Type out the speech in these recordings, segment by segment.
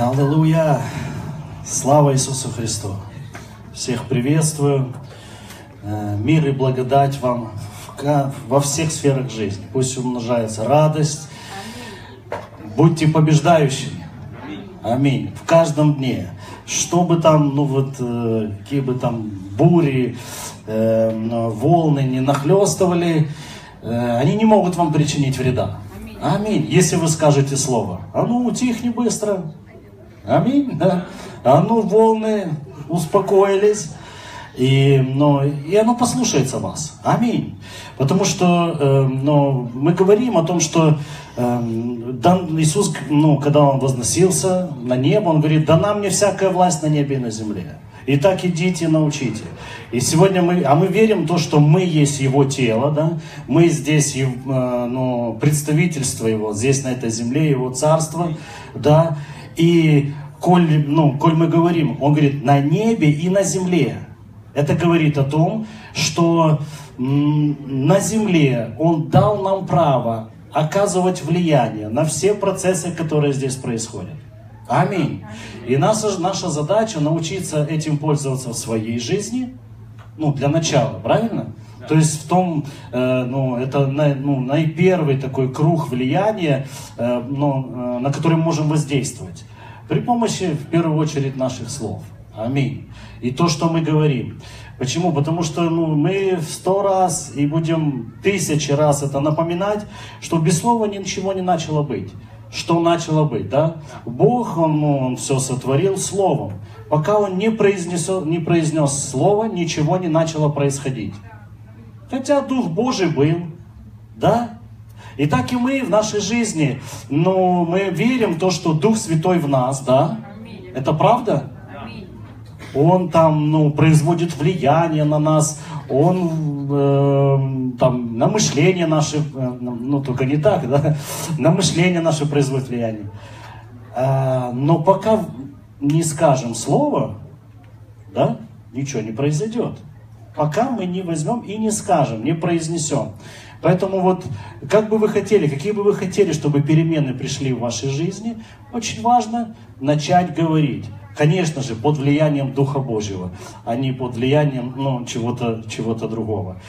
Аллилуйя! Слава Иисусу Христу! Всех приветствую. Э, Мир и благодать вам во всех сферах жизни. Пусть умножается радость. Будьте побеждающими. Аминь. В каждом дне. Что бы там, ну вот, э, какие бы там бури, э, волны не нахлестывали, они не могут вам причинить вреда. Аминь. Если вы скажете слово. А ну, утихни быстро. Аминь. Да. А ну, волны успокоились. И, ну, и оно послушается вас. Аминь. Потому что э, ну, мы говорим о том, что э, дан- Иисус, ну, когда Он возносился на небо, Он говорит, дана мне всякая власть на небе и на земле. Итак, идите и научите. И сегодня мы, а мы верим в то, что мы есть Его тело, да? мы здесь э, ну, представительство Его, здесь на этой земле, Его царство, да, и коль, ну, коль мы говорим, Он говорит, на небе и на земле. Это говорит о том, что на земле Он дал нам право оказывать влияние на все процессы, которые здесь происходят. Аминь. И наша, наша задача научиться этим пользоваться в своей жизни, ну, для начала, правильно? То есть в том, э, ну, это на- ну, наипервый такой круг влияния, э, ну, э, на который мы можем воздействовать. При помощи, в первую очередь, наших слов. Аминь. И то, что мы говорим. Почему? Потому что ну, мы в сто раз и будем тысячи раз это напоминать, что без слова ничего не начало быть. Что начало быть, да? Бог, Он, ну, он все сотворил словом. Пока Он не, произнес, не произнес слово, ничего не начало происходить. Хотя Дух Божий был, да? И так и мы в нашей жизни, ну, мы верим в то, что Дух Святой в нас, да? Это правда? Он там, ну, производит влияние на нас, он э, там на мышление наше, э, ну, только не так, да? На мышление наше производит влияние. А, но пока не скажем слово, да, ничего не произойдет. Пока мы не возьмем и не скажем, не произнесем. Поэтому вот, как бы вы хотели, какие бы вы хотели, чтобы перемены пришли в вашей жизни, очень важно начать говорить. Конечно же, под влиянием Духа Божьего, а не под влиянием ну, чего-то чего другого.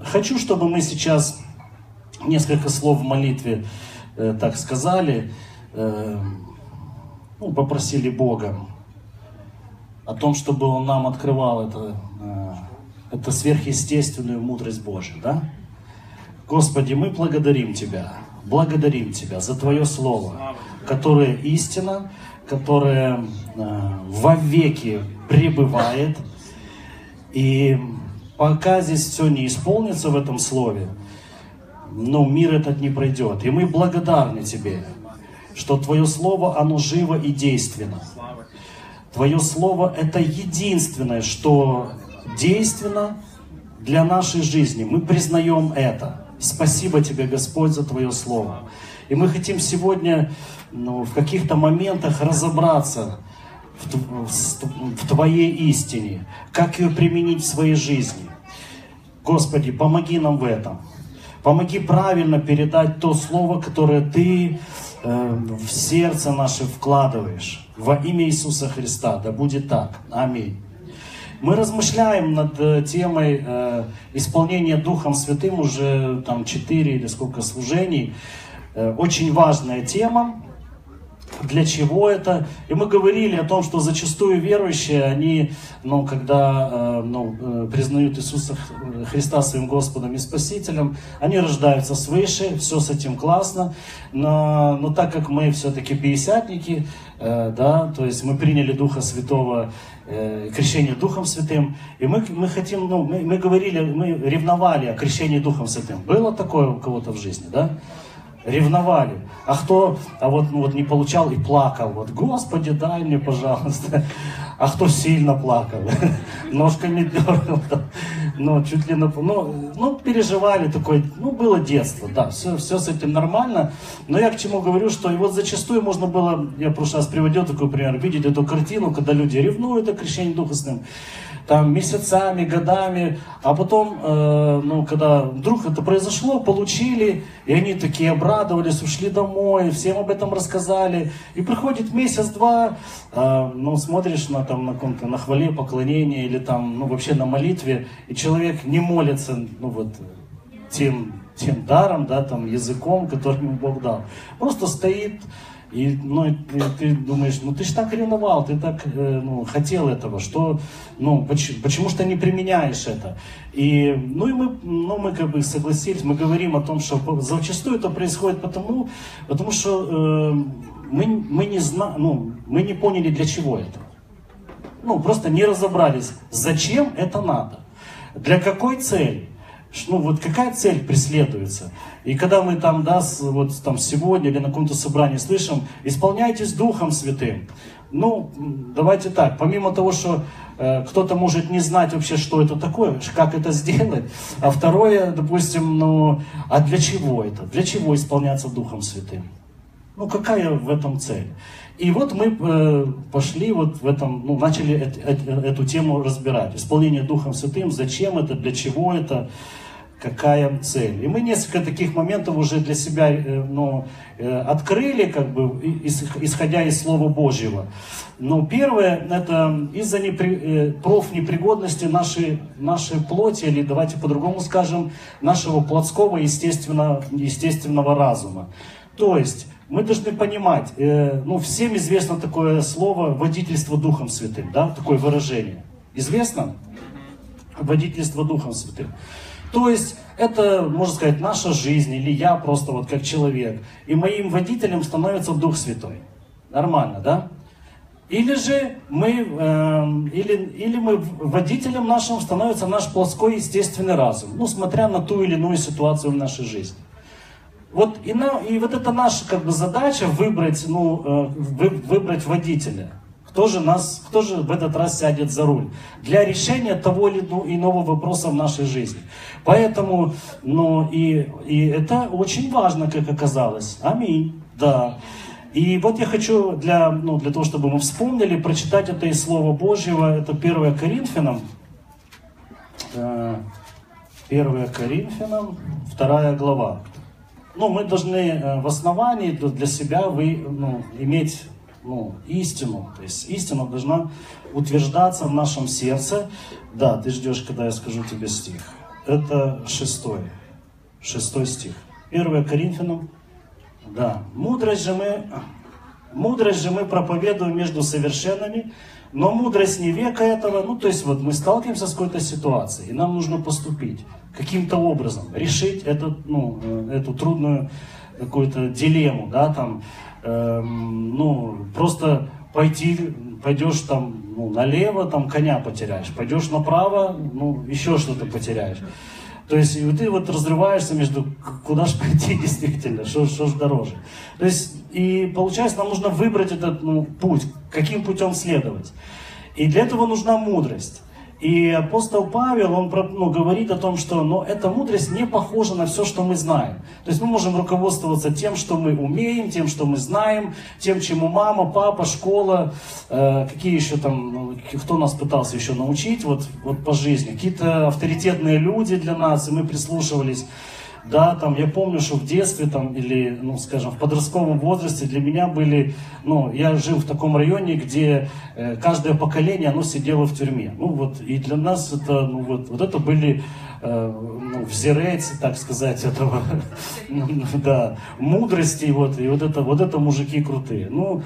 Хочу, чтобы мы сейчас несколько слов в молитве э, так сказали, э, ну, попросили Бога о том, чтобы Он нам открывал это, э, это сверхъестественную мудрость Божию, да? Господи, мы благодарим Тебя, благодарим Тебя за Твое Слово, которое истина, которое э, вовеки пребывает. И пока здесь все не исполнится в этом Слове, ну, мир этот не пройдет. И мы благодарны Тебе, что Твое Слово, оно живо и действенно. Твое Слово – это единственное, что действенно для нашей жизни. Мы признаем это. Спасибо Тебе, Господь, за Твое Слово. И мы хотим сегодня ну, в каких-то моментах разобраться в, в в Твоей истине, как ее применить в своей жизни. Господи, помоги нам в этом. Помоги правильно передать то слово, которое Ты в сердце наше вкладываешь. Во имя Иисуса Христа. Да будет так. Аминь. Мы размышляем над э, темой э, исполнения Духом Святым уже там 4 или сколько служений. Э, очень важная тема. Для чего это? И мы говорили о том, что зачастую верующие, они, ну, когда э, ну, э, признают Иисуса Х- Христа своим Господом и Спасителем, они рождаются свыше, все с этим классно, но, но так как мы все-таки пятидесятники, э, да, то есть мы приняли Духа Святого, э, крещение Духом Святым, и мы, мы хотим, ну, мы, мы говорили, мы ревновали о крещении Духом Святым. Было такое у кого-то в жизни, да? Ревновали. А кто а вот, ну, вот не получал и плакал, вот, Господи, дай мне, пожалуйста. А кто сильно плакал, ножками дергал, ну, чуть ли на... Ну, ну, переживали такое, ну, было детство, да, все, все с этим нормально. Но я к чему говорю, что и вот зачастую можно было, я в прошлый раз приводил такой пример, видеть эту картину, когда люди ревнуют о крещении Духа Святым. Там месяцами, годами, а потом, э, ну, когда вдруг это произошло, получили, и они такие обрадовались, ушли домой, всем об этом рассказали, и приходит месяц-два, э, ну, смотришь на, там, на, каком-то, на хвале, поклонении, или там, ну, вообще на молитве, и человек не молится, ну, вот, тем, тем даром, да, там, языком, который ему Бог дал. Просто стоит, и ну, ты, ты думаешь, ну ты же так ревновал, ты так э, ну, хотел этого, что, ну, почему, почему что не применяешь это? И, ну и мы, ну, мы как бы согласились, мы говорим о том, что зачастую это происходит потому, потому что э, мы, мы, не зна, ну, мы не поняли, для чего это. Ну, просто не разобрались, зачем это надо, для какой цели ну вот какая цель преследуется. И когда мы там, да, вот там сегодня или на каком-то собрании слышим, исполняйтесь Духом Святым. Ну, давайте так, помимо того, что э, кто-то может не знать вообще, что это такое, как это сделать, а второе, допустим, ну, а для чего это? Для чего исполняться Духом Святым? Ну, какая в этом цель? И вот мы э, пошли вот в этом, ну, начали эт, эт, эту тему разбирать. Исполнение Духом Святым, зачем это, для чего это какая цель. И мы несколько таких моментов уже для себя э, ну, э, открыли, как бы, исходя из Слова Божьего. Но первое, это из-за непри, э, профнепригодности нашей, нашей плоти, или давайте по-другому скажем, нашего плотского естественного, естественного разума. То есть, мы должны понимать, ну, всем известно такое слово «водительство Духом Святым», да, такое выражение. Известно? Водительство Духом Святым. То есть это, можно сказать, наша жизнь, или я просто вот как человек. И моим водителем становится Дух Святой. Нормально, да? Или же мы, э, или, или мы водителем нашим становится наш плоской естественный разум, ну, смотря на ту или иную ситуацию в нашей жизни. Вот и, на, и вот это наша как бы задача выбрать, ну, э, вы, выбрать водителя. Кто же, нас, кто же в этот раз сядет за руль? Для решения того или иного вопроса в нашей жизни. Поэтому, ну, и, и это очень важно, как оказалось. Аминь. Да. И вот я хочу для, ну, для того, чтобы мы вспомнили, прочитать это из Слова Божьего. Это 1 Коринфянам. 1 э, Коринфянам, 2 глава. Ну, мы должны э, в основании для себя вы, ну, иметь ну, истину. То есть истина должна утверждаться в нашем сердце. Да, ты ждешь, когда я скажу тебе стих. Это шестой. Шестой стих. 1 Коринфянам. Да. Мудрость же мы, мудрость же мы проповедуем между совершенными, но мудрость не века этого. Ну, то есть вот мы сталкиваемся с какой-то ситуацией, и нам нужно поступить каким-то образом, решить этот, ну, э, эту трудную какую-то дилемму, да, там, Эм, ну, просто пойти, пойдешь там ну, налево, там коня потеряешь, пойдешь направо, ну, еще что-то потеряешь. То есть и ты вот разрываешься между, куда же пойти действительно, что, что же дороже. То есть, и получается, нам нужно выбрать этот ну, путь, каким путем следовать. И для этого нужна мудрость. И апостол Павел, он ну, говорит о том, что но эта мудрость не похожа на все, что мы знаем. То есть мы можем руководствоваться тем, что мы умеем, тем, что мы знаем, тем, чему мама, папа, школа, э, какие еще там, ну, кто нас пытался еще научить вот, вот по жизни. Какие-то авторитетные люди для нас, и мы прислушивались. Да, там, я помню, что в детстве, там, или, ну, скажем, в подростковом возрасте для меня были, ну, я жил в таком районе, где э, каждое поколение, оно сидело в тюрьме. Ну, вот, и для нас это, ну, вот, вот это были э, ну, взирать, так сказать, этого, да, мудрости, вот, и вот это, вот это мужики крутые. Ну,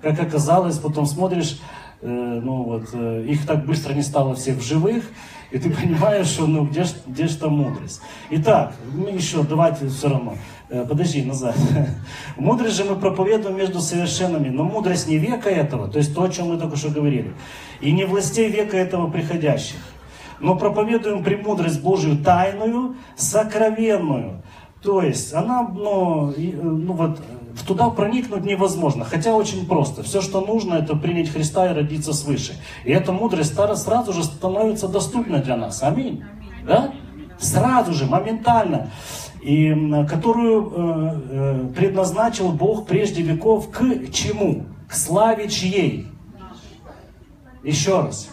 как оказалось, потом смотришь, э, ну, вот, э, их так быстро не стало всех в живых, и ты понимаешь, что ну где же где ж там мудрость. Итак, мы еще, давайте все равно. Э, подожди, назад. Мудрость же мы проповедуем между совершенными, но мудрость не века этого, то есть то, о чем мы только что говорили, и не властей века этого приходящих, но проповедуем премудрость Божию тайную, сокровенную. То есть она, ну, ну вот, туда проникнуть невозможно, хотя очень просто. Все, что нужно, это принять Христа и родиться свыше. И эта мудрость сразу же становится доступна для нас. Аминь. Да? Сразу же, моментально. И которую э, э, предназначил Бог прежде веков к чему? К славе чьей? Еще раз.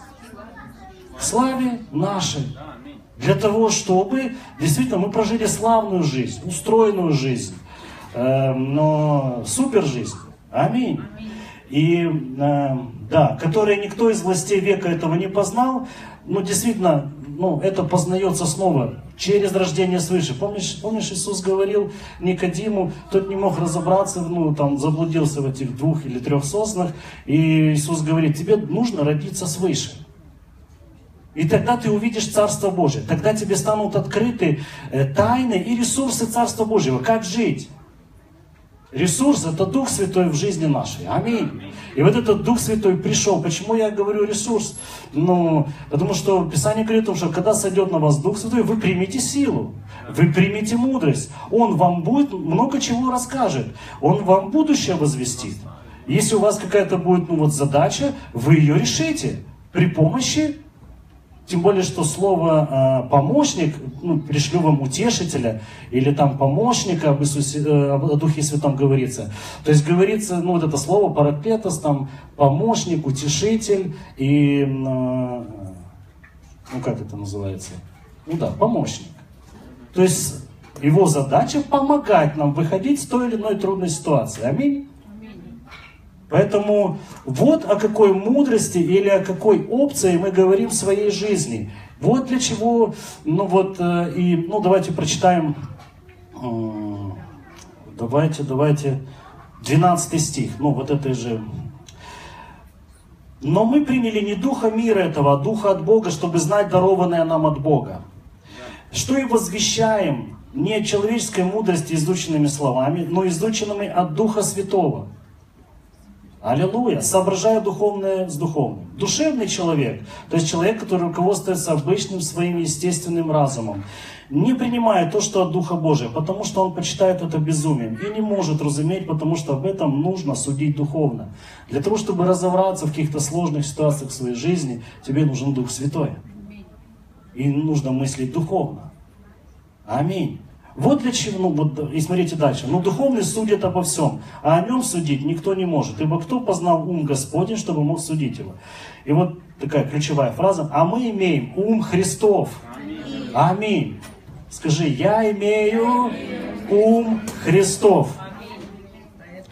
К славе нашей. Для того, чтобы действительно мы прожили славную жизнь, устроенную жизнь, но супер жизнь. Аминь. И э, да, которое никто из властей века этого не познал, ну действительно, ну, это познается снова через рождение свыше. Помнишь, помнишь, Иисус говорил Никодиму, тот не мог разобраться, ну, там, заблудился в этих двух или трех соснах, и Иисус говорит, тебе нужно родиться свыше. И тогда ты увидишь Царство Божие, тогда тебе станут открыты э, тайны и ресурсы Царства Божьего, как жить. Ресурс – это Дух Святой в жизни нашей. Аминь. И вот этот Дух Святой пришел. Почему я говорю ресурс? Ну, потому что Писание говорит о том, что когда сойдет на вас Дух Святой, вы примете силу, вы примете мудрость. Он вам будет много чего расскажет. Он вам будущее возвестит. Если у вас какая-то будет ну, вот задача, вы ее решите при помощи тем более, что слово э, помощник, ну, пришлю вам утешителя, или там помощника об, Иисусе, э, о Духе Святом говорится. То есть говорится, ну вот это слово параклетос, там помощник, утешитель и, э, ну как это называется? Ну да, помощник. То есть его задача помогать нам выходить с той или иной трудной ситуации. Аминь. Поэтому вот о какой мудрости или о какой опции мы говорим в своей жизни. Вот для чего, ну вот, э, и, ну давайте прочитаем, давайте, давайте, 12 стих, ну вот это же. Но мы приняли не духа мира этого, а духа от Бога, чтобы знать дарованное нам от Бога. Что и возвещаем не человеческой мудрости изученными словами, но изученными от Духа Святого – Аллилуйя. Соображая духовное с духовным. Душевный человек, то есть человек, который руководствуется обычным своим естественным разумом, не принимает то, что от Духа Божия, потому что он почитает это безумием и не может разуметь, потому что об этом нужно судить духовно. Для того, чтобы разобраться в каких-то сложных ситуациях в своей жизни, тебе нужен Дух Святой. И нужно мыслить духовно. Аминь. Вот для чего, ну вот, и смотрите дальше. Но духовный судит обо всем, а о нем судить никто не может. Ибо кто познал ум Господень, чтобы мог судить его? И вот такая ключевая фраза. А мы имеем ум Христов. Аминь. Аминь. Скажи, я имею ум Христов.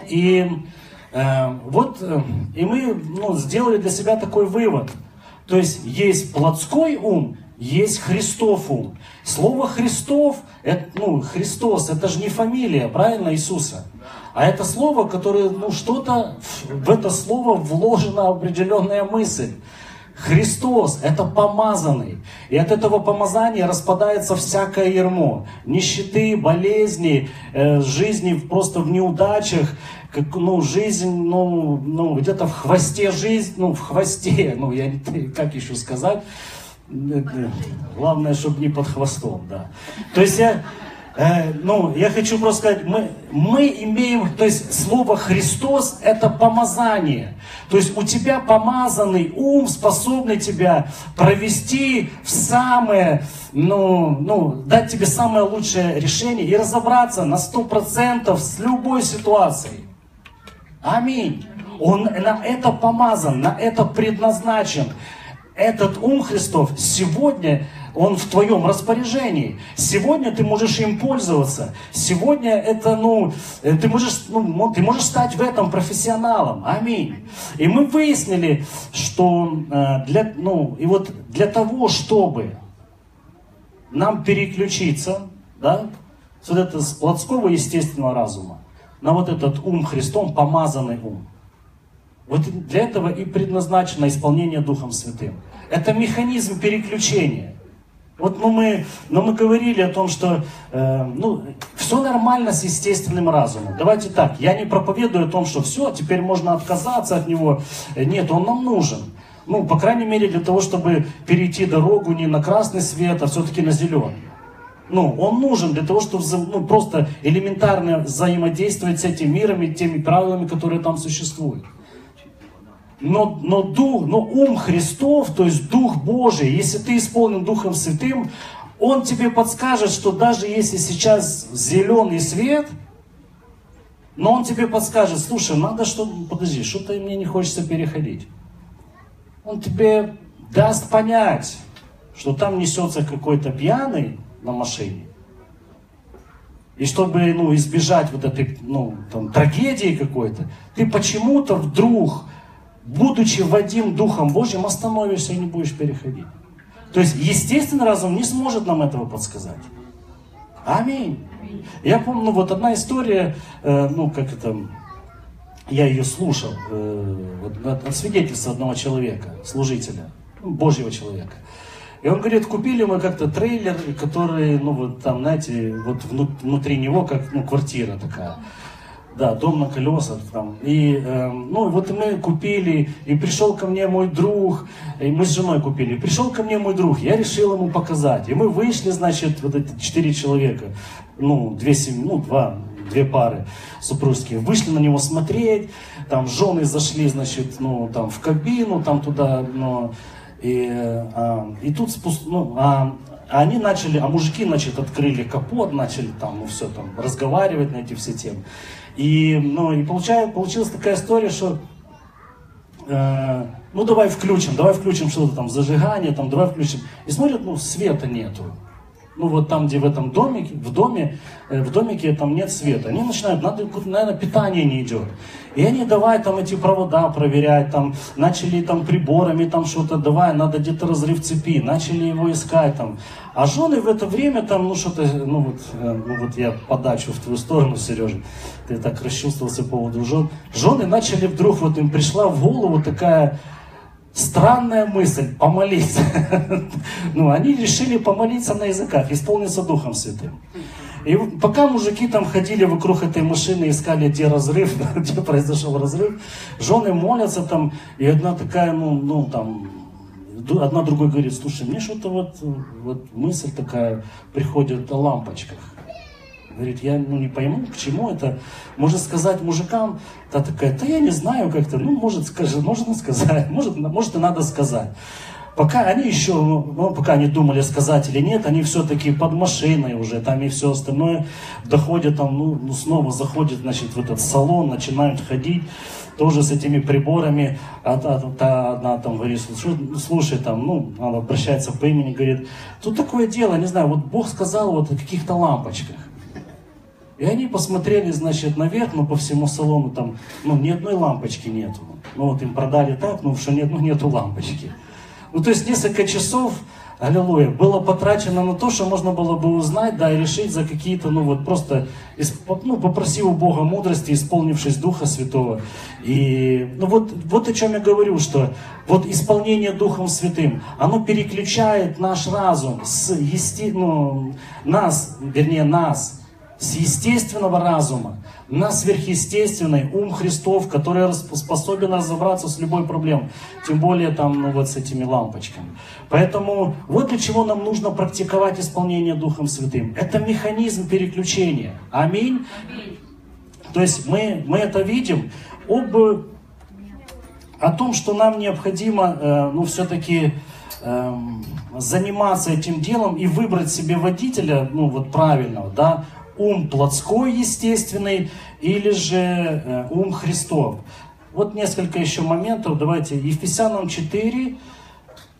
И э, вот, э, и мы ну, сделали для себя такой вывод. То есть есть плотской ум есть Христов ум. Слово Христов, это, ну, Христос, это же не фамилия, правильно, Иисуса? А это слово, которое, ну, что-то, в это слово вложена определенная мысль. Христос – это помазанный. И от этого помазания распадается всякое ермо. Нищеты, болезни, э, жизни просто в неудачах, как, ну, жизнь, ну, ну где-то в хвосте жизнь, ну, в хвосте, ну, я как еще сказать, Главное, чтобы не под хвостом, да. То есть я, э, ну, я хочу просто сказать, мы, мы имеем, то есть слово Христос это помазание. То есть у тебя помазанный ум, способный тебя провести в самое, ну, ну, дать тебе самое лучшее решение и разобраться на сто процентов с любой ситуацией. Аминь. Он на это помазан, на это предназначен этот ум Христов сегодня, он в твоем распоряжении. Сегодня ты можешь им пользоваться. Сегодня это, ну, э, ты можешь, ну, ты можешь стать в этом профессионалом. Аминь. И мы выяснили, что э, для, ну, и вот для того, чтобы нам переключиться, да, с вот это с плотского естественного разума на вот этот ум Христом, помазанный ум. Вот для этого и предназначено исполнение Духом Святым. Это механизм переключения. Вот ну, мы, ну, мы говорили о том, что э, ну, все нормально с естественным разумом. Давайте так, я не проповедую о том, что все, теперь можно отказаться от него. Нет, он нам нужен. Ну, по крайней мере, для того, чтобы перейти дорогу не на красный свет, а все-таки на зеленый. Ну, он нужен для того, чтобы ну, просто элементарно взаимодействовать с этим миром и теми правилами, которые там существуют. Но, но, дух, но ум Христов, то есть Дух Божий, если ты исполнен Духом Святым, Он тебе подскажет, что даже если сейчас зеленый свет, но Он тебе подскажет, слушай, надо что подожди, что-то мне не хочется переходить. Он тебе даст понять, что там несется какой-то пьяный на машине, и чтобы ну, избежать вот этой ну, там, трагедии какой-то, ты почему-то вдруг, будучи Вадим Духом Божьим, остановишься и не будешь переходить. То есть естественный разум не сможет нам этого подсказать. Аминь. Я помню, вот одна история, э, ну как это, я ее слушал, э, вот, от свидетельства одного человека, служителя, ну, Божьего человека. И он говорит, купили мы как-то трейлер, который, ну вот там, знаете, вот внутри него как, ну, квартира такая. Да, дом на колесах там. И, э, ну, вот мы купили, и пришел ко мне мой друг, и мы с женой купили. Пришел ко мне мой друг, я решил ему показать. И мы вышли, значит, вот эти четыре человека, ну, две семьи, ну, два, две пары супружеские, вышли на него смотреть, там жены зашли, значит, ну, там в кабину, там туда, ну, и, а, и тут спуск, ну, а, они начали, а мужики, значит, открыли капот, начали там, ну, все там, разговаривать на эти все темы. И, ну, и получает, получилась такая история, что э, ну давай включим, давай включим что-то там, зажигание, там, давай включим. И смотрят, ну, света нету ну вот там, где в этом домике, в доме, э, в домике там нет света. Они начинают, надо, наверное, питание не идет. И они давай там эти провода проверять, там, начали там приборами там что-то, давай, надо где-то разрыв цепи, начали его искать там. А жены в это время там, ну что-то, ну вот, э, ну вот я подачу в твою сторону, Сережа, ты так расчувствовался по поводу жен. Жены начали вдруг, вот им пришла в голову такая Странная мысль, помолиться. ну, они решили помолиться на языках, исполниться Духом Святым. И пока мужики там ходили вокруг этой машины, искали, где разрыв, где произошел разрыв, жены молятся там, и одна такая, ну, ну там, одна другой говорит, слушай, мне что-то вот, вот мысль такая приходит о лампочках. Говорит, я ну, не пойму, к чему это. Может сказать мужикам, та такая, да я не знаю как-то, ну, может, скажи, можно сказать, может, может и надо сказать. Пока они еще, ну, ну, пока они думали сказать или нет, они все-таки под машиной уже, там и все остальное, доходят там, ну, ну снова заходят, значит, в этот салон, начинают ходить, тоже с этими приборами, а та, та одна там говорит, слушай, там, ну, она обращается по имени, говорит, тут такое дело, не знаю, вот Бог сказал вот о каких-то лампочках. И они посмотрели, значит, наверх, но по всему салону там, ну, ни одной лампочки нету. Ну, вот им продали так, ну, что нет, ну, нету лампочки. Ну, то есть несколько часов, аллилуйя, было потрачено на то, что можно было бы узнать, да, и решить за какие-то, ну, вот просто, ну, попросив у Бога мудрости, исполнившись Духа Святого. И, ну, вот, вот о чем я говорю, что вот исполнение Духом Святым, оно переключает наш разум с, есте... ну, нас, вернее, нас, с естественного разума на сверхъестественный ум Христов, который способен разобраться с любой проблемой, тем более там, ну, вот с этими лампочками. Поэтому вот для чего нам нужно практиковать исполнение Духом Святым. Это механизм переключения. Аминь. То есть мы, мы это видим об, о том, что нам необходимо, э, ну, все-таки э, заниматься этим делом и выбрать себе водителя, ну, вот правильного, да, ум плотской, естественный, или же э, ум Христов. Вот несколько еще моментов. Давайте. Ефесянам 4,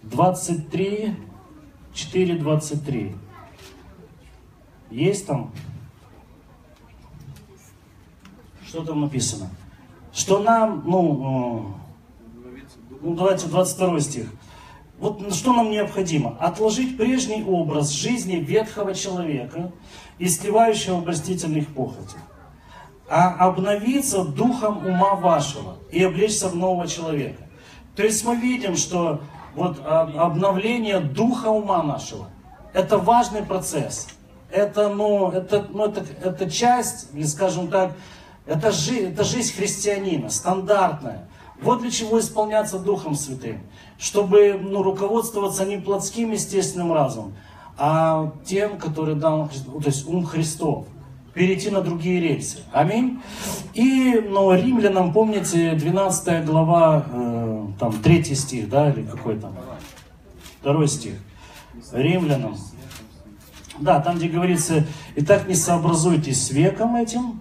23, 4, 23. Есть там? Что там написано? Что нам, ну, э, ну давайте 22 стих. Вот что нам необходимо? Отложить прежний образ жизни ветхого человека и сливающего обольстительных похотей, а обновиться духом ума вашего и облечься в нового человека. То есть мы видим, что вот обновление духа ума нашего – это важный процесс. Это, ну, это, ну, это, это часть, скажем так, это, жи, это жизнь христианина, стандартная. Вот для чего исполняться Духом Святым. Чтобы ну, руководствоваться не плотским естественным разумом, а тем, который дал то есть ум Христов. Перейти на другие рельсы. Аминь. И ну, римлянам, помните, 12 глава, э, там, 3 стих, да, или какой там? Второй стих. Римлянам. Да, там, где говорится, «Итак, не сообразуйтесь с веком этим,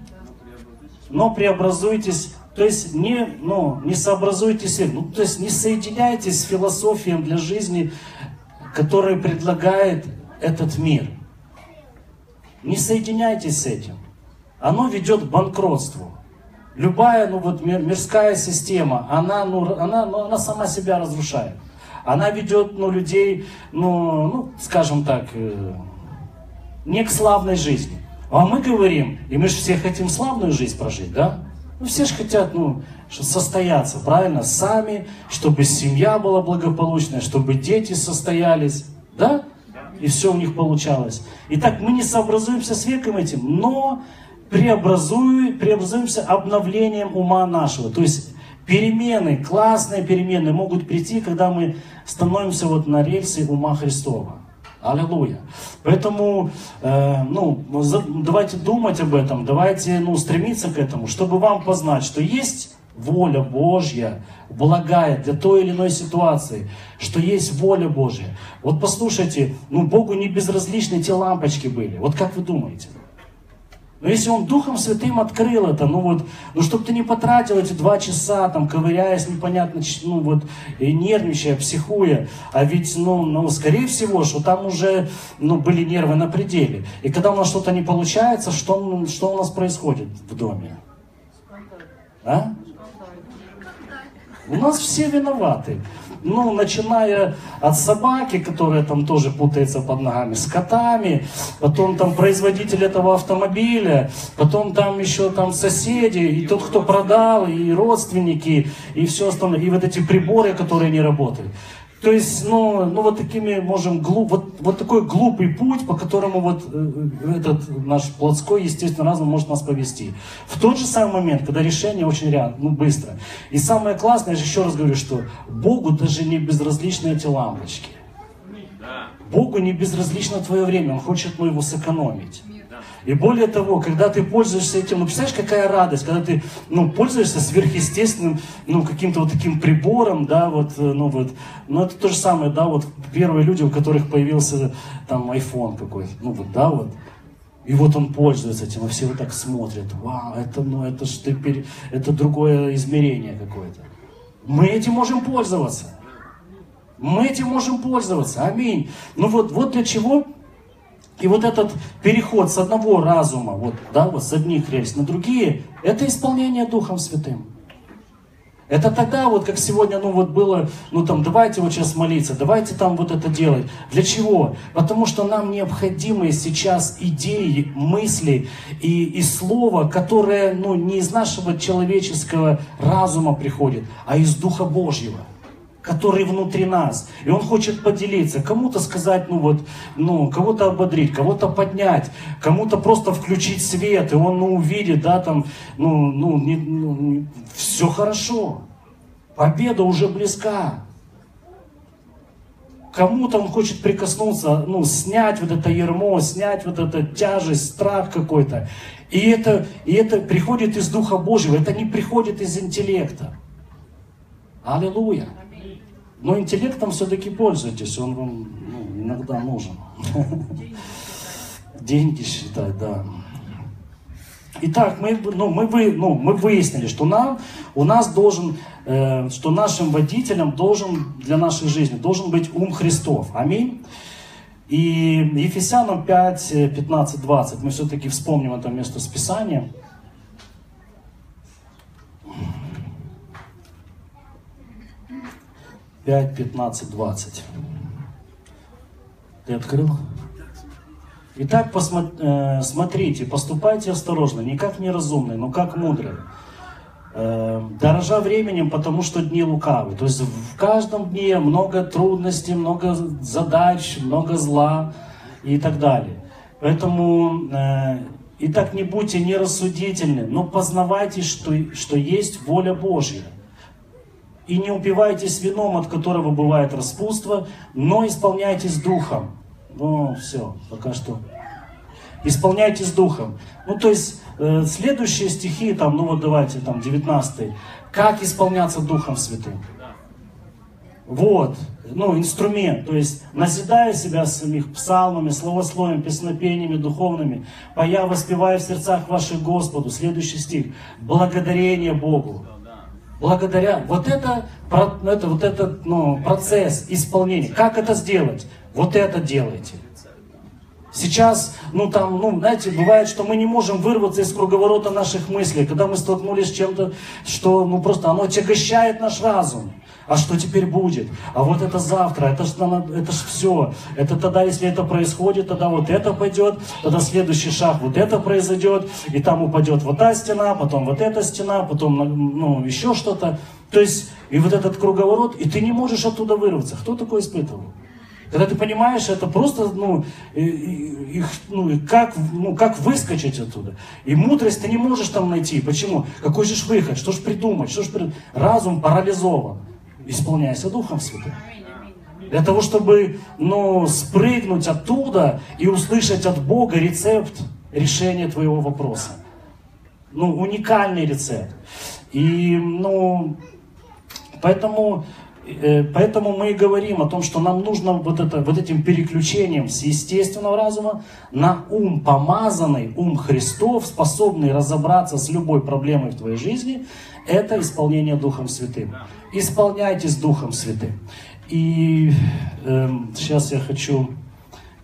но преобразуйтесь То есть не, ну, не сообразуйтесь, ну, то есть не соединяйтесь с философией для жизни, которую предлагает этот мир. Не соединяйтесь с этим. Оно ведет к банкротству. Любая, ну вот мирская система, она, ну, она, ну, она сама себя разрушает. Она ведет, ну, людей, ну, ну, скажем так, э, не к славной жизни. А мы говорим, и мы же все хотим славную жизнь прожить, да? Ну, все же хотят, ну, состояться, правильно, сами, чтобы семья была благополучная, чтобы дети состоялись, да? И все у них получалось. Итак, мы не сообразуемся с веком этим, но преобразуем, преобразуемся обновлением ума нашего. То есть перемены, классные перемены могут прийти, когда мы становимся вот на рельсы ума Христова. Аллилуйя. Поэтому, э, ну, давайте думать об этом, давайте, ну, стремиться к этому, чтобы вам познать, что есть воля Божья, благая для той или иной ситуации, что есть воля Божья. Вот послушайте, ну, Богу не безразличны те лампочки были. Вот как вы думаете? Но если он Духом Святым открыл это, ну вот, ну чтобы ты не потратил эти два часа, там, ковыряясь непонятно, ну вот, и нервничая, психуя, а ведь, ну, ну, скорее всего, что там уже, ну, были нервы на пределе. И когда у нас что-то не получается, что, что у нас происходит в доме? А? У нас все виноваты ну, начиная от собаки, которая там тоже путается под ногами, с котами, потом там производитель этого автомобиля, потом там еще там соседи, и тот, кто продал, и родственники, и все остальное, и вот эти приборы, которые не работают. То есть, ну, ну вот такими можем глуп, вот, вот такой глупый путь, по которому вот э, этот наш плотской, естественно, разум может нас повести. В тот же самый момент, когда решение очень рядом, ну, быстро. И самое классное, я же еще раз говорю, что Богу даже не безразличны эти лампочки. Богу не безразлично твое время, Он хочет ну, его сэкономить. И более того, когда ты пользуешься этим, ну, представляешь, какая радость, когда ты, ну, пользуешься сверхъестественным, ну, каким-то вот таким прибором, да, вот, э, ну, вот, ну, это то же самое, да, вот, первые люди, у которых появился, там, iPhone какой-то, ну, вот, да, вот, и вот он пользуется этим, а все вот так смотрят, вау, это, ну, это ж ты, пере... это другое измерение какое-то. Мы этим можем пользоваться. Мы этим можем пользоваться. Аминь. Ну вот, вот для чего и вот этот переход с одного разума, вот, да, вот с одних рельс на другие, это исполнение Духом Святым. Это тогда, вот как сегодня, ну вот было, ну там, давайте вот сейчас молиться, давайте там вот это делать. Для чего? Потому что нам необходимы сейчас идеи, мысли и, и слова, которое, ну, не из нашего человеческого разума приходит, а из Духа Божьего который внутри нас. И он хочет поделиться, кому-то сказать, ну вот, ну, кого-то ободрить, кого-то поднять, кому-то просто включить свет, и он, ну, увидит, да, там, ну, ну, не, ну все хорошо. Победа уже близка. Кому-то он хочет прикоснуться, ну, снять вот это ермо, снять вот эту тяжесть, страх какой-то. И это, и это приходит из Духа Божьего, это не приходит из интеллекта. Аллилуйя. Но интеллектом все-таки пользуйтесь, он вам ну, иногда нужен. Деньги считать, да. Итак, мы, ну, мы, вы, ну, мы выяснили, что нам, у нас должен, э, что нашим водителем должен для нашей жизни должен быть ум Христов. Аминь. И Ефесянам 5, 15, 20, мы все-таки вспомним это место Списания. 5, 15, 20. Ты открыл? Итак, посмотрите, смотрите, поступайте осторожно, не как неразумные, но как мудрые. Э, дорожа временем, потому что дни лукавы. То есть в каждом дне много трудностей, много задач, много зла и так далее. Поэтому, э, итак, не будьте нерассудительны, но познавайте, что, что есть воля Божья и не упивайтесь вином, от которого бывает распутство, но исполняйтесь духом. Ну, все, пока что. Исполняйтесь духом. Ну, то есть, э, следующие стихи, там, ну вот давайте, там, 19 Как исполняться Духом Святым? Вот, ну, инструмент, то есть назидая себя самих псалмами, словословием, песнопениями духовными, поя воспевая в сердцах ваших Господу, следующий стих, благодарение Богу. Благодаря, вот это, это, вот этот ну, процесс исполнения, как это сделать? Вот это делайте. Сейчас, ну там, ну, знаете, бывает, что мы не можем вырваться из круговорота наших мыслей, когда мы столкнулись с чем-то, что, ну, просто оно отягощает наш разум. А что теперь будет? А вот это завтра, это ж, это ж все. Это тогда, если это происходит, тогда вот это пойдет, тогда следующий шаг, вот это произойдет, и там упадет вот та стена, потом вот эта стена, потом, ну, еще что-то. То есть, и вот этот круговорот, и ты не можешь оттуда вырваться. Кто такой испытывал? Когда ты понимаешь, это просто, ну, их, ну, как, ну, как выскочить оттуда. И мудрость ты не можешь там найти. Почему? Какой же выход? Что ж придумать? Что ж придумать? Разум парализован. Исполняйся Духом Святым. Для того, чтобы ну, спрыгнуть оттуда и услышать от Бога рецепт решения твоего вопроса. Ну, уникальный рецепт. И, ну, поэтому поэтому мы и говорим о том, что нам нужно вот, это, вот этим переключением с естественного разума на ум помазанный, ум Христов, способный разобраться с любой проблемой в твоей жизни, это исполнение Духом Святым. Исполняйтесь Духом Святым. И э, сейчас я хочу...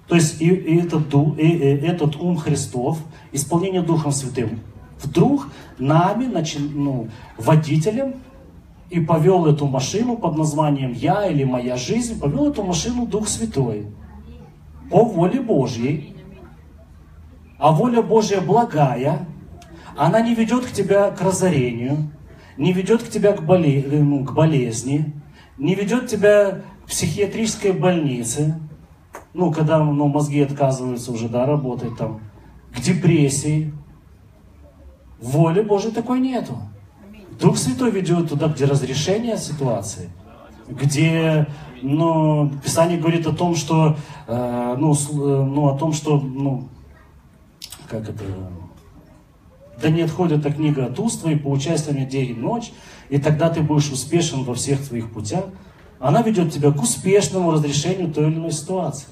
То есть и, и, этот, и, и этот ум Христов, исполнение Духом Святым, вдруг нами, начи, ну, водителем, и повел эту машину под названием «Я» или «Моя жизнь», повел эту машину Дух Святой по воле Божьей. А воля Божья благая, она не ведет к тебя к разорению, не ведет к тебя к, боле... ну, к болезни, не ведет тебя к психиатрической больнице, ну, когда ну, мозги отказываются уже, да, работать там, к депрессии. Воли Божьей такой нету. Дух Святой ведет туда, где разрешение ситуации, где, ну, Писание говорит о том, что, э, ну, э, ну, о том, что, ну, как это, да не отходит эта книга от уст твоих, поучайся мне день и ночь, и тогда ты будешь успешен во всех твоих путях. Она ведет тебя к успешному разрешению той или иной ситуации.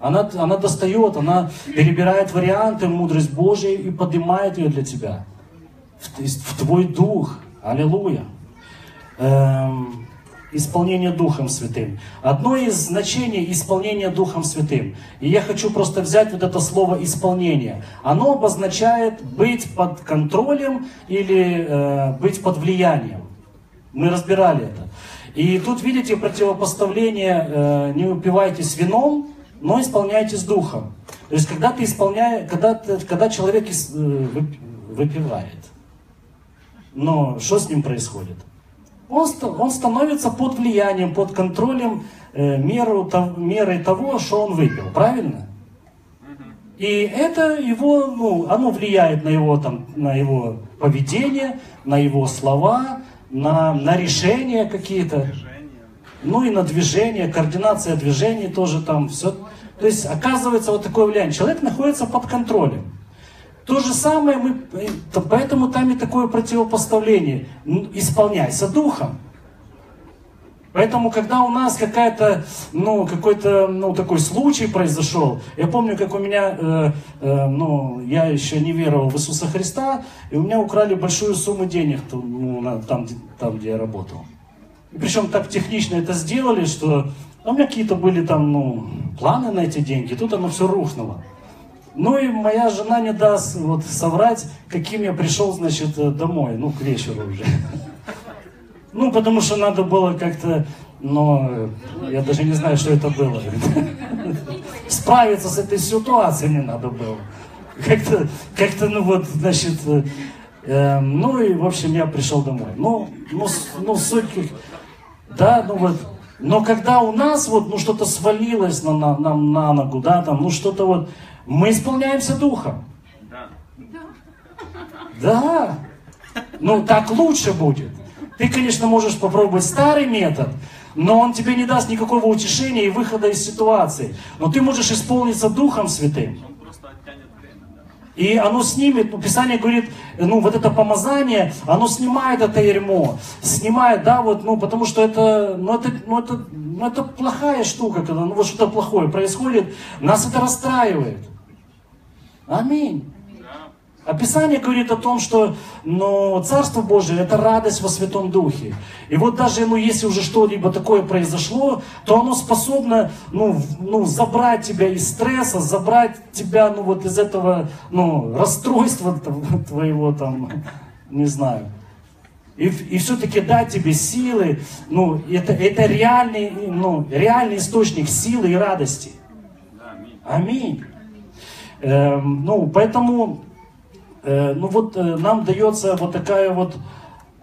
Она, она достает, она перебирает варианты, мудрость Божия и поднимает ее для тебя в, в твой дух. Аллилуйя. Эм, исполнение Духом Святым. Одно из значений исполнения Духом Святым. И я хочу просто взять вот это слово исполнение. Оно обозначает быть под контролем или э, быть под влиянием. Мы разбирали это. И тут видите противопоставление, э, не упивайтесь вином, но исполняйтесь духом. То есть когда ты исполняешь, когда, когда человек э, выпивает, но что с ним происходит? Он, он становится под влиянием, под контролем э, меру, то, мерой того, что он выпил, правильно? И это его, ну, оно влияет на его, там, на его поведение, на его слова, на, на решения какие-то. Ну и на движение, координация движений тоже там все. То есть оказывается вот такое влияние. Человек находится под контролем. То же самое мы, поэтому там и такое противопоставление. Исполняйся духом. Поэтому, когда у нас какая-то, ну, какой-то, ну, такой случай произошел, я помню, как у меня, э, э, ну, я еще не веровал в Иисуса Христа, и у меня украли большую сумму денег ну, там, там, где я работал. И причем так технично это сделали, что у меня какие-то были там, ну, планы на эти деньги, тут оно все рухнуло. Ну и моя жена не даст вот соврать, каким я пришел, значит, э, домой, ну, к вечеру уже. Ну, потому что надо было как-то, но я даже не знаю, что это было. Справиться с этой ситуацией мне надо было. Как-то, как-то, ну вот, значит, э, э, ну и, в общем, я пришел домой. Ну, ну, ну суть, да, ну вот, но когда у нас вот, ну, что-то свалилось на, на, на, на ногу, да, там, ну, что-то вот, мы исполняемся Духом. Да. Да. Ну, так лучше будет. Ты, конечно, можешь попробовать старый метод, но он тебе не даст никакого утешения и выхода из ситуации. Но ты можешь исполниться Духом Святым. И оно снимет, ну, Писание говорит, ну, вот это помазание, оно снимает это ермо, снимает, да, вот, ну, потому что это, ну, это, ну, это, ну, это плохая штука, когда, ну, вот что-то плохое происходит, нас это расстраивает. Аминь. Описание говорит о том, что ну, Царство Божие – это радость во Святом Духе. И вот даже ну, если уже что-либо такое произошло, то оно способно ну, ну, забрать тебя из стресса, забрать тебя ну, вот из этого ну, расстройства твоего, там, не знаю. И, и все-таки дать тебе силы, ну, это, это реальный, ну, реальный источник силы и радости. Аминь. Эм, ну, поэтому ну вот э, нам дается вот такая вот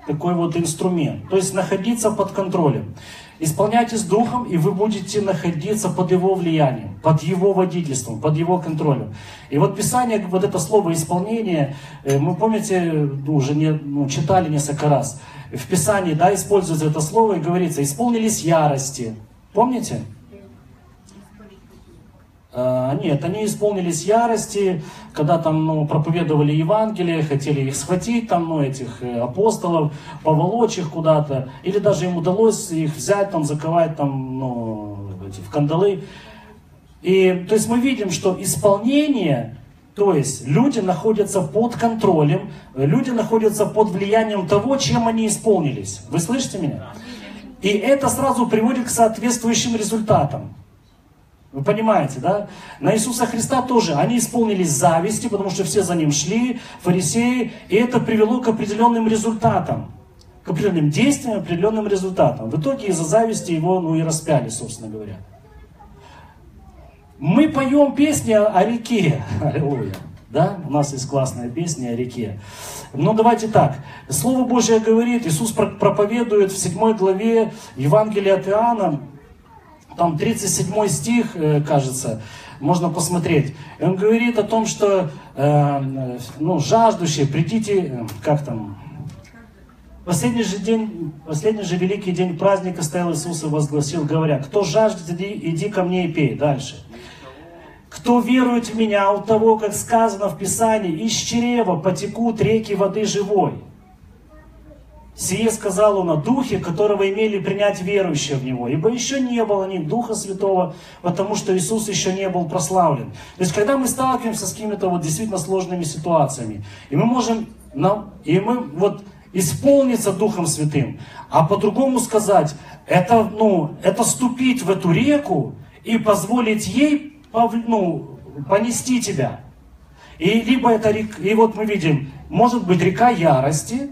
такой вот инструмент. То есть находиться под контролем. Исполняйтесь Духом, и вы будете находиться под Его влиянием, под Его водительством, под Его контролем. И вот Писание, вот это слово исполнение, э, мы помните, уже не, ну, читали несколько раз. В Писании, да, используется это слово и говорится, исполнились ярости. Помните? А, нет, они исполнились ярости, когда там ну, проповедовали Евангелие, хотели их схватить, там, ну, этих э, апостолов, поволочь их куда-то, или даже им удалось их взять, там, заковать там, ну, эти, в кандалы. И, то есть мы видим, что исполнение, то есть люди находятся под контролем, люди находятся под влиянием того, чем они исполнились. Вы слышите меня? И это сразу приводит к соответствующим результатам. Вы понимаете, да? На Иисуса Христа тоже. Они исполнились зависти, потому что все за ним шли, фарисеи, и это привело к определенным результатам. К определенным действиям, определенным результатам. В итоге из-за зависти его, ну и распяли, собственно говоря. Мы поем песни о реке. Аллилуйя. Да? У нас есть классная песня о реке. Но давайте так. Слово Божье говорит, Иисус проповедует в 7 главе Евангелия от Иоанна, там 37 стих, э, кажется, можно посмотреть. Он говорит о том, что э, ну, жаждущие, придите, э, как там, Последний же день, последний же великий день праздника стоял Иисус и возгласил, говоря, кто жаждет, иди, иди ко мне и пей. Дальше. Кто верует в меня, у того, как сказано в Писании, из чрева потекут реки воды живой. Сие сказал он о Духе, которого имели принять верующие в Него. Ибо еще не было ни Духа Святого, потому что Иисус еще не был прославлен. То есть, когда мы сталкиваемся с какими-то вот действительно сложными ситуациями, и мы можем, и мы вот исполниться Духом Святым, а по-другому сказать, это, ну, это ступить в эту реку и позволить ей ну, понести тебя. И либо это река, и вот мы видим, может быть река ярости,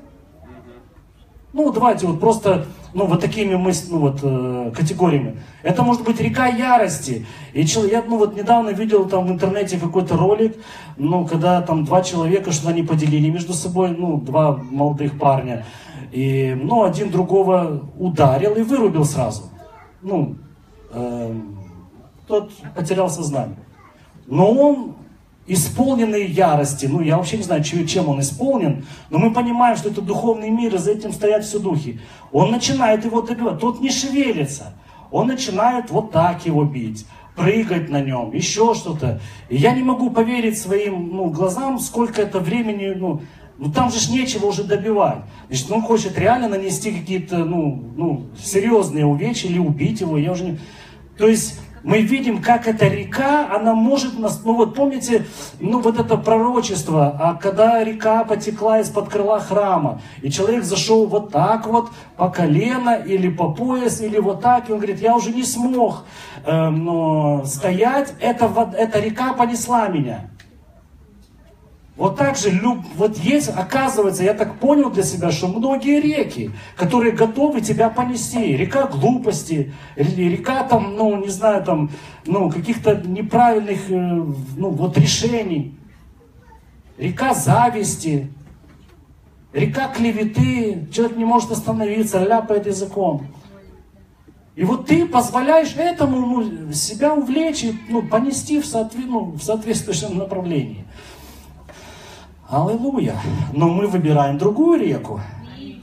ну, давайте вот просто, ну, вот такими мыс... ну, вот, э, категориями. Это может быть река ярости. И человек, ну, вот недавно видел там в интернете какой-то ролик, ну, когда там два человека что-то они поделили между собой, ну, два молодых парня. И, ну, один другого ударил и вырубил сразу. Ну, э, тот потерял сознание. Но он исполненный ярости. Ну, я вообще не знаю, чем он исполнен, но мы понимаем, что это духовный мир, и за этим стоят все духи. Он начинает его добивать. Тот не шевелится. Он начинает вот так его бить, прыгать на нем, еще что-то. И я не могу поверить своим ну, глазам, сколько это времени, ну, ну там же ж нечего уже добивать. Значит, он хочет реально нанести какие-то, ну, ну, серьезные увечья или убить его. Я уже не... То есть мы видим, как эта река, она может нас, ну вот помните, ну вот это пророчество, а когда река потекла из-под крыла храма, и человек зашел вот так вот по колено или по пояс, или вот так, и он говорит, я уже не смог э, но стоять, эта, эта река понесла меня. Вот так же, вот есть, оказывается, я так понял для себя, что многие реки, которые готовы тебя понести, река глупости, река там, ну, не знаю, там, ну, каких-то неправильных, э, ну, вот решений, река зависти, река клеветы, человек не может остановиться, ляпает языком. И вот ты позволяешь этому ну, себя увлечь и ну, понести в, соотве, ну, в соответствующем направлении. Аллилуйя. Но мы выбираем другую реку.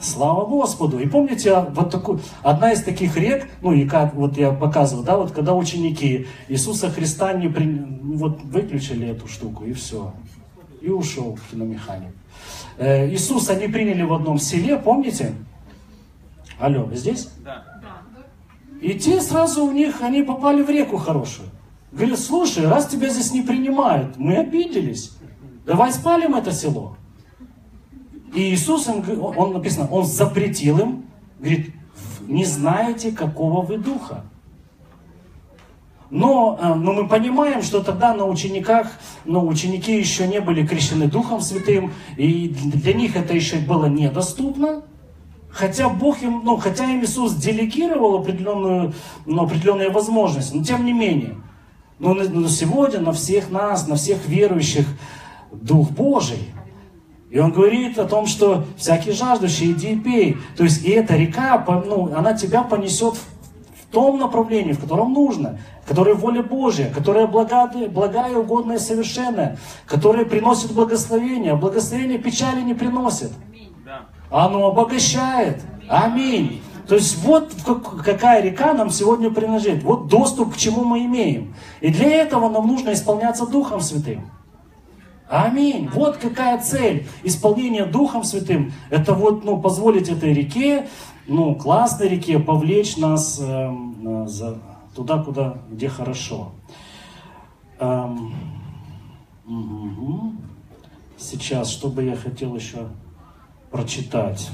Слава Господу. И помните, вот такую, одна из таких рек, ну и как вот я показывал, да, вот когда ученики Иисуса Христа не при, вот выключили эту штуку и все. и ушел киномеханик. Э, Иисус они приняли в одном селе, помните? Алло, вы здесь? Да. И те сразу у них, они попали в реку хорошую. Говорят, слушай, раз тебя здесь не принимают, мы обиделись. Давай спалим это село. И Иисус, им, он написано, он запретил им, говорит, не знаете, какого вы духа. Но, э, но мы понимаем, что тогда на учениках, но ученики еще не были крещены Духом Святым, и для них это еще было недоступно. Хотя Бог им, ну, хотя им Иисус делегировал определенную, ну, определенные возможности, но тем не менее. Но, но сегодня на всех нас, на всех верующих Дух Божий. И он говорит о том, что всякий жаждущий, иди и пей. То есть и эта река, ну, она тебя понесет в том направлении, в котором нужно, которое воля Божья, которая благая, благая, угодная совершенная, которая приносит благословение, а благословение печали не приносит. Оно обогащает. Аминь. То есть вот какая река нам сегодня принадлежит. Вот доступ к чему мы имеем. И для этого нам нужно исполняться Духом Святым. Аминь. Вот какая цель исполнения Духом Святым. Это вот, ну, позволить этой реке, ну, классной реке, повлечь нас э, за, туда, куда, где хорошо. Эм, угу. Сейчас, что бы я хотел еще прочитать.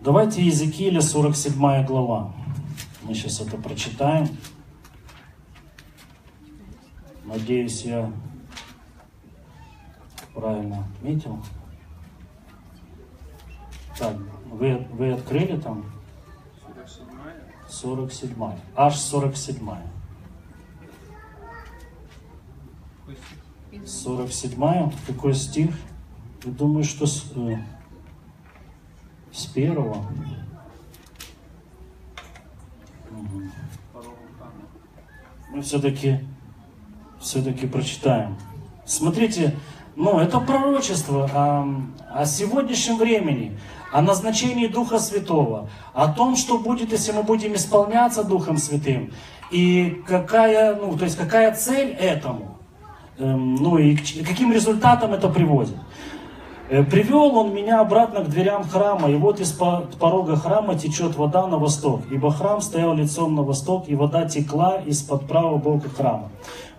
Давайте Иезекииля, 47 глава. Мы сейчас это прочитаем. Надеюсь, я правильно отметил. Так, вы, вы открыли там? 47. 47. Аж 47. 47. Какой стих? Я думаю, что с, э, с первого. Угу. Мы все-таки все-таки прочитаем. Смотрите, ну, это пророчество о, о сегодняшнем времени, о назначении Духа Святого, о том, что будет, если мы будем исполняться Духом Святым, и какая, ну, то есть какая цель этому, эм, ну и к, каким результатом это приводит. Э, Привел он меня обратно к дверям храма, и вот из порога храма течет вода на восток, ибо храм стоял лицом на восток, и вода текла из-под правого бока храма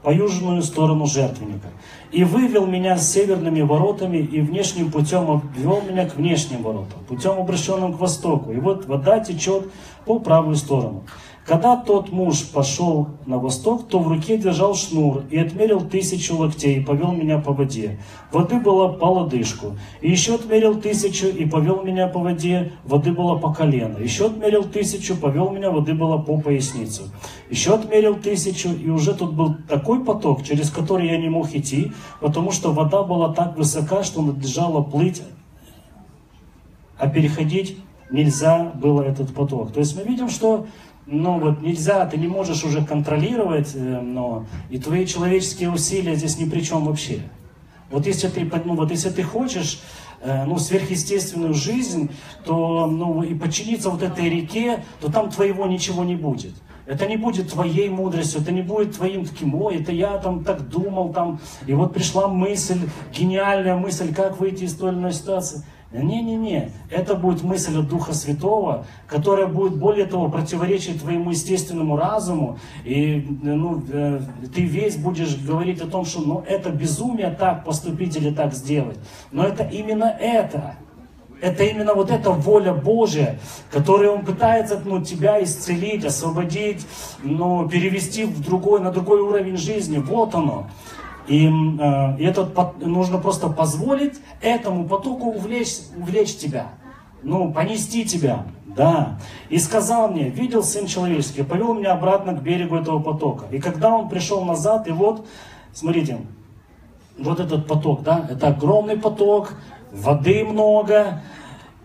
по южную сторону жертвенника. И вывел меня с северными воротами, и внешним путем обвел меня к внешним воротам, путем обращенным к востоку. И вот вода течет по правую сторону. Когда тот муж пошел на восток, то в руке держал шнур и отмерил тысячу локтей и повел меня по воде. Воды было по лодыжку. И еще отмерил тысячу и повел меня по воде. Воды было по колено. Еще отмерил тысячу, повел меня, воды было по поясницу. Еще отмерил тысячу, и уже тут был такой поток, через который я не мог идти, потому что вода была так высока, что надлежало плыть, а переходить нельзя было этот поток. То есть мы видим, что ну вот нельзя, ты не можешь уже контролировать, э, но и твои человеческие усилия здесь ни при чем вообще. Вот если ты, ну, вот если ты хочешь э, ну, сверхъестественную жизнь, то ну, и подчиниться вот этой реке, то там твоего ничего не будет. Это не будет твоей мудростью, это не будет твоим таким, ой, это я там так думал, там, и вот пришла мысль, гениальная мысль, как выйти из той или иной ситуации. Не-не-не, это будет мысль от Духа Святого, которая будет, более того, противоречить твоему естественному разуму, и ну, э, ты весь будешь говорить о том, что ну, это безумие так поступить или так сделать. Но это именно это. Это именно вот эта воля Божья, которую Он пытается ну, тебя исцелить, освободить, ну, перевести в другой, на другой уровень жизни. Вот оно. И, э, и этот, нужно просто позволить этому потоку увлечь, увлечь тебя, ну, понести тебя, да. И сказал мне, видел Сын Человеческий, повел меня обратно к берегу этого потока. И когда он пришел назад, и вот, смотрите, вот этот поток, да, это огромный поток, воды много,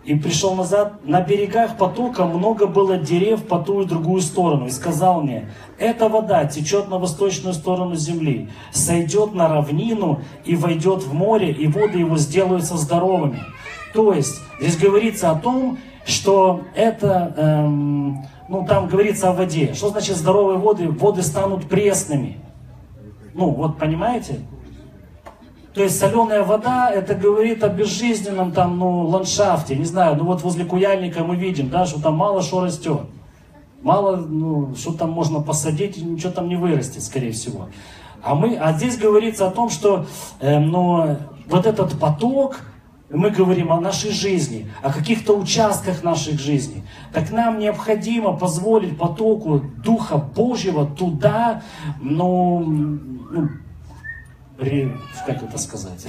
и пришел назад, на берегах потока много было дерев по ту и другую сторону. И сказал мне, эта вода течет на восточную сторону земли, сойдет на равнину и войдет в море, и воды его сделаются здоровыми. То есть, здесь говорится о том, что это, эм, ну там говорится о воде. Что значит здоровые воды? Воды станут пресными. Ну, вот понимаете? То есть соленая вода, это говорит о безжизненном там, ну, ландшафте, не знаю, ну вот возле Куяльника мы видим, да, что там мало что растет. Мало, ну, что там можно посадить, ничего там не вырастет, скорее всего. А, мы, а здесь говорится о том, что э, ну, вот этот поток, мы говорим о нашей жизни, о каких-то участках нашей жизни. Так нам необходимо позволить потоку Духа Божьего туда, ну, ну как это сказать,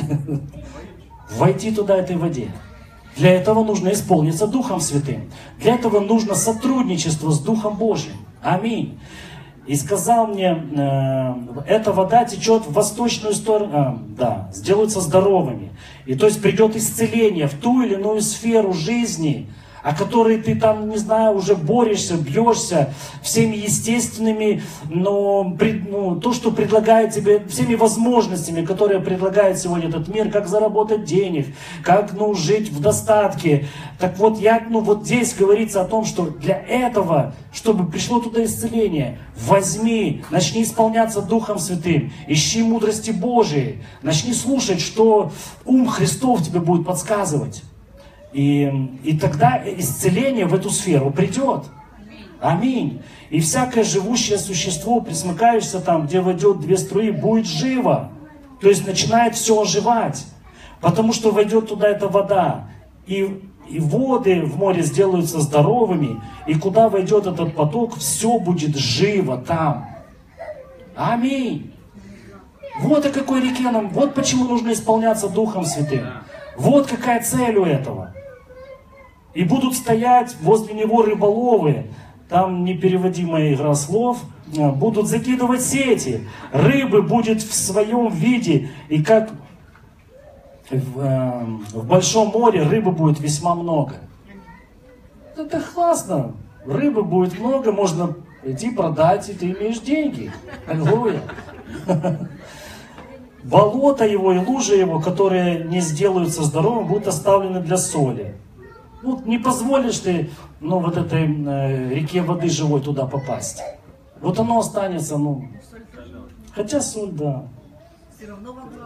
войти туда этой воде. Для этого нужно исполниться Духом Святым. Для этого нужно сотрудничество с Духом Божьим. Аминь. И сказал мне, э, эта вода течет в восточную сторону, э, да, сделаются здоровыми. И то есть придет исцеление в ту или иную сферу жизни, о которой ты там, не знаю, уже борешься, бьешься всеми естественными, но ну, то, что предлагает тебе, всеми возможностями, которые предлагает сегодня этот мир, как заработать денег, как ну, жить в достатке. Так вот, я, ну, вот здесь говорится о том, что для этого, чтобы пришло туда исцеление, возьми, начни исполняться Духом Святым, ищи мудрости Божией, начни слушать, что ум Христов тебе будет подсказывать. И, и тогда исцеление в эту сферу придет. Аминь. И всякое живущее существо, присмыкаешься там, где войдет две струи, будет живо. То есть начинает все оживать. Потому что войдет туда эта вода. И, и воды в море сделаются здоровыми. И куда войдет этот поток, все будет живо там. Аминь. Вот о какой реке нам, вот почему нужно исполняться Духом Святым. Вот какая цель у этого. И будут стоять возле него рыболовы, там непереводимая игра слов, э, будут закидывать сети. Рыбы будет в своем виде, и как в, э, в большом море рыбы будет весьма много. Это классно. Рыбы будет много, можно идти продать, и ты имеешь деньги. Аллилуйя. Болото его и лужи его, которые не сделаются здоровым, будут оставлены для соли. Ну, не позволишь ты, ну, вот этой э, реке воды живой туда попасть. Вот оно останется, ну, хотя соль, да.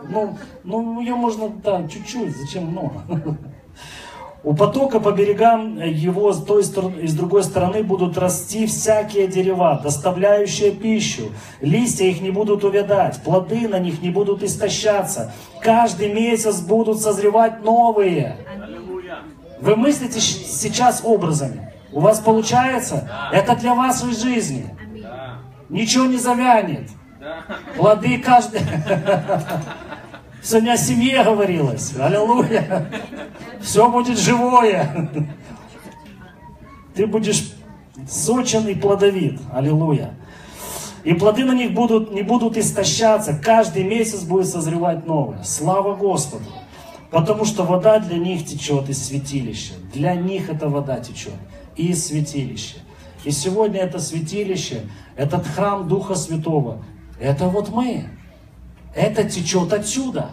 Ну, ну, ее можно, да, чуть-чуть, зачем много? У потока по берегам его с той стороны и с другой стороны будут расти всякие дерева, доставляющие пищу. Листья их не будут увядать, плоды на них не будут истощаться. Каждый месяц будут созревать новые. Вы мыслите сейчас образами. У вас получается? Да. Это для вашей жизни. Да. Ничего не завянет. Да. Плоды каждый... Сегодня о семье говорилось. Аллилуйя. Все будет живое. Ты будешь сочен и плодовит. Аллилуйя. И плоды на них будут, не будут истощаться. Каждый месяц будет созревать новое. Слава Господу. Потому что вода для них течет из святилища. Для них эта вода течет из святилища. И сегодня это святилище, этот храм Духа Святого, это вот мы. Это течет отсюда.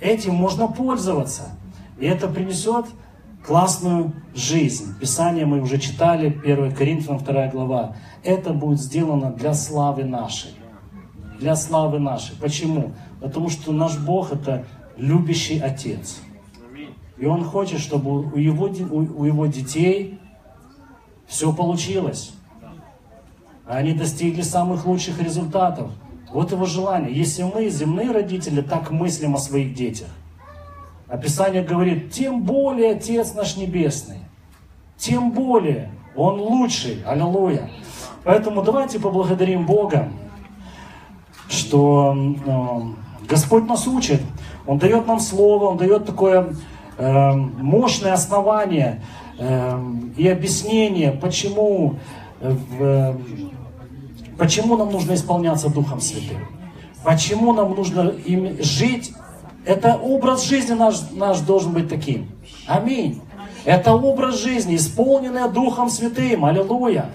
Этим можно пользоваться. И это принесет классную жизнь. Писание мы уже читали, 1 Коринфянам 2 глава. Это будет сделано для славы нашей. Для славы нашей. Почему? Потому что наш Бог это любящий отец. И он хочет, чтобы у его, у его детей все получилось. Они достигли самых лучших результатов. Вот его желание. Если мы, земные родители, так мыслим о своих детях, Описание говорит, тем более Отец наш Небесный, тем более Он лучший. Аллилуйя. Поэтому давайте поблагодарим Бога, что э, Господь нас учит. Он дает нам слово, Он дает такое э, мощное основание э, и объяснение, почему, э, почему нам нужно исполняться Духом Святым. Почему нам нужно им жить. Это образ жизни наш, наш должен быть таким. Аминь. Это образ жизни, исполненный Духом Святым. Аллилуйя.